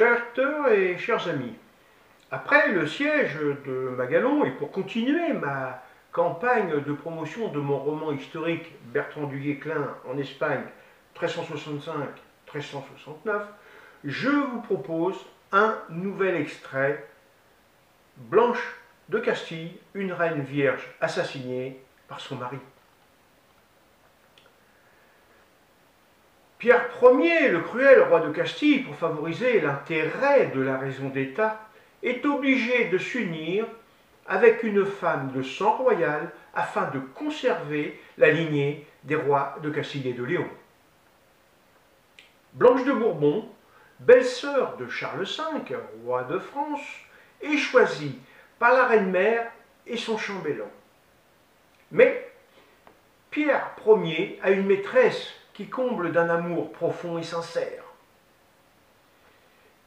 Chers lecteurs et chers amis, après le siège de Magalon et pour continuer ma campagne de promotion de mon roman historique Bertrand du Guesclin en Espagne 1365-1369, je vous propose un nouvel extrait Blanche de Castille, une reine vierge assassinée par son mari. Pierre Ier, le cruel roi de Castille, pour favoriser l'intérêt de la raison d'État, est obligé de s'unir avec une femme de sang royal afin de conserver la lignée des rois de Castille et de Léon. Blanche de Bourbon, belle-sœur de Charles V, roi de France, est choisie par la reine-mère et son chambellan. Mais Pierre Ier a une maîtresse qui comble d'un amour profond et sincère.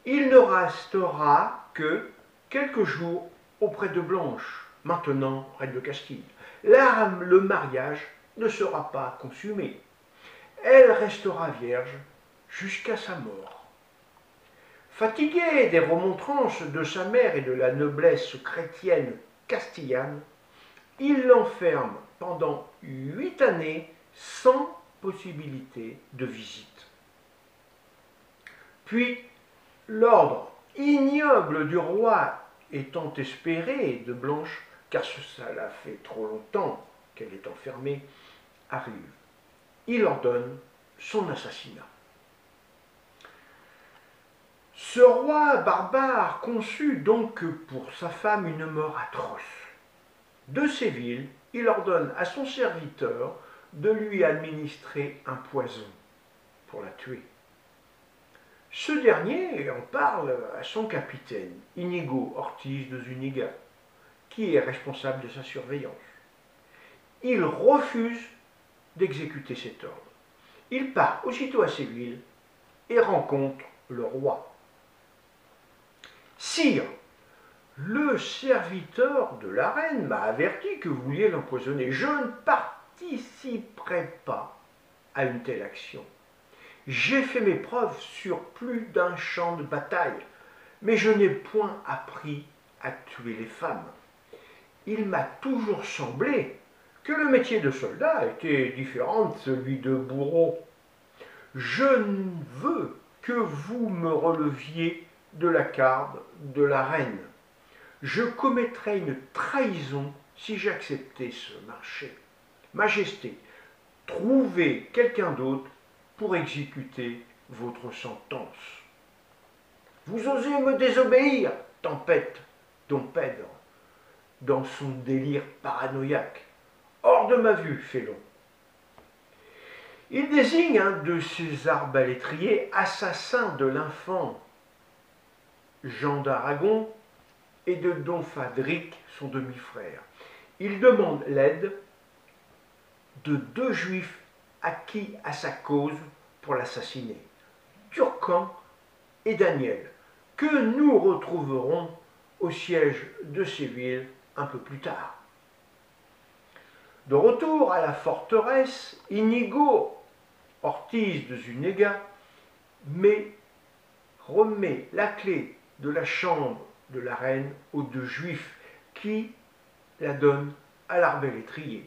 Il ne restera que quelques jours auprès de Blanche, maintenant reine de Castille. Là, le mariage ne sera pas consumé. Elle restera vierge jusqu'à sa mort. Fatigué des remontrances de sa mère et de la noblesse chrétienne castillane, il l'enferme pendant huit années sans possibilité de visite. Puis, l'ordre ignoble du roi étant espéré de Blanche, car cela fait trop longtemps qu'elle est enfermée, arrive. Il ordonne son assassinat. Ce roi barbare conçut donc pour sa femme une mort atroce. De Séville, il ordonne à son serviteur de lui administrer un poison pour la tuer. Ce dernier en parle à son capitaine, Inigo Ortiz de Zuniga, qui est responsable de sa surveillance. Il refuse d'exécuter cet ordre. Il part aussitôt à Séville et rencontre le roi. Sire, le serviteur de la reine m'a averti que vous vouliez l'empoisonner. Je ne pas à une telle action. J'ai fait mes preuves sur plus d'un champ de bataille, mais je n'ai point appris à tuer les femmes. Il m'a toujours semblé que le métier de soldat était différent de celui de bourreau. Je veux que vous me releviez de la garde de la reine. Je commettrais une trahison si j'acceptais ce marché. Majesté, trouvez quelqu'un d'autre pour exécuter votre sentence. Vous osez me désobéir, tempête, Dom Pedro, dans son délire paranoïaque. Hors de ma vue, Félon. Il désigne un de ses arbalétriers assassin de l'infant Jean d'Aragon et de Don Fadric, son demi-frère. Il demande l'aide de deux juifs acquis à sa cause pour l'assassiner, Turcan et Daniel, que nous retrouverons au siège de Séville un peu plus tard. De retour à la forteresse, Inigo Ortiz de Zunega mais remet la clé de la chambre de la reine aux deux juifs qui la donnent à l'arbalétrier.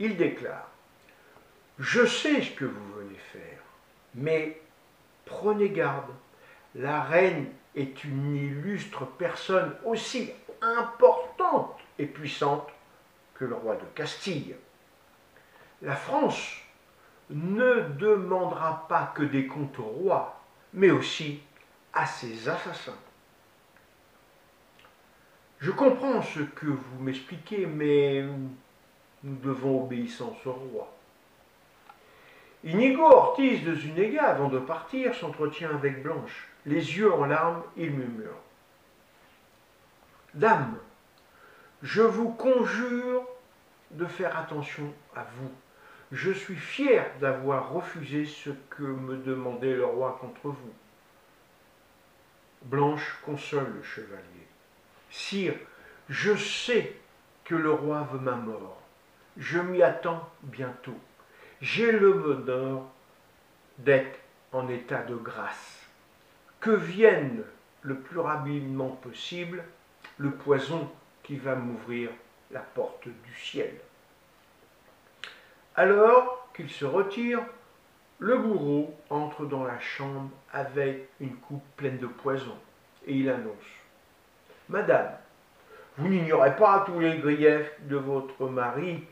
Il déclare Je sais ce que vous venez faire, mais prenez garde, la reine est une illustre personne aussi importante et puissante que le roi de Castille. La France ne demandera pas que des comptes au roi, mais aussi à ses assassins. Je comprends ce que vous m'expliquez, mais nous devons obéissance au roi. Inigo Ortiz de Zunega, avant de partir, s'entretient avec Blanche. Les yeux en larmes, il murmure. Dame, je vous conjure de faire attention à vous. Je suis fier d'avoir refusé ce que me demandait le roi contre vous. Blanche console le chevalier. Sire, je sais que le roi veut ma mort. Je m'y attends bientôt. J'ai le bonheur d'être en état de grâce. que vienne le plus rapidement possible le poison qui va m'ouvrir la porte du ciel. Alors qu'il se retire, le bourreau entre dans la chambre avec une coupe pleine de poison et il annonce Madame, vous n'ignorez pas tous les griefs de votre mari,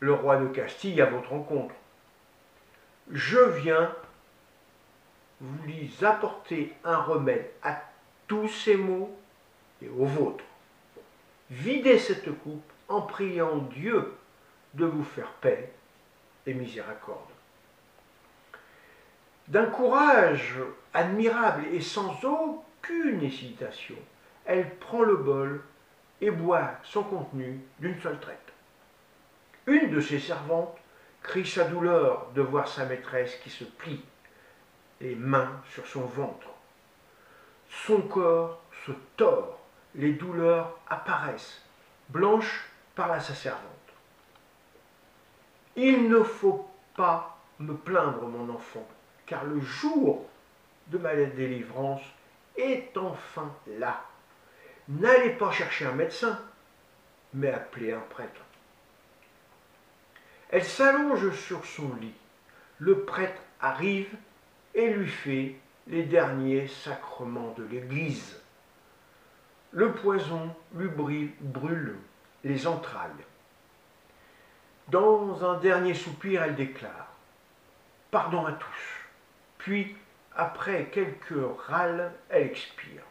le roi de Castille, à votre rencontre. Je viens vous lui apporter un remède à tous ces maux et aux vôtres. Videz cette coupe en priant Dieu de vous faire paix et miséricorde. D'un courage admirable et sans aucune hésitation, elle prend le bol et boit son contenu d'une seule traite. Une de ses servantes crie sa douleur de voir sa maîtresse qui se plie, les mains sur son ventre. Son corps se tord, les douleurs apparaissent, blanches par la sa servante. Il ne faut pas me plaindre, mon enfant, car le jour de ma délivrance est enfin là. N'allez pas chercher un médecin, mais appelez un prêtre. Elle s'allonge sur son lit. Le prêtre arrive et lui fait les derniers sacrements de l'Église. Le poison lui brûle les entrailles. Dans un dernier soupir, elle déclare Pardon à tous. Puis, après quelques râles, elle expire.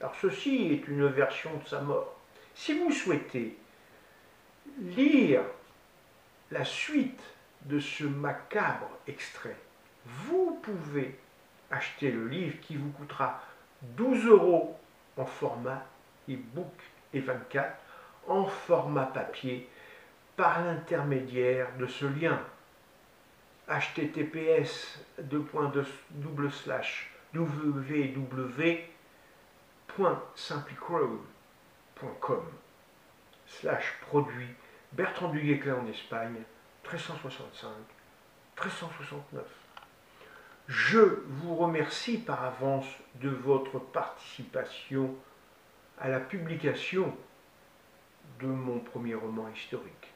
Alors ceci est une version de sa mort. Si vous souhaitez lire la suite de ce macabre extrait, vous pouvez acheter le livre qui vous coûtera 12 euros en format e-book et 24 en format papier par l'intermédiaire de ce lien https www.simplycrow.com slash produit Bertrand Duguay en Espagne 1365 1369 je vous remercie par avance de votre participation à la publication de mon premier roman historique.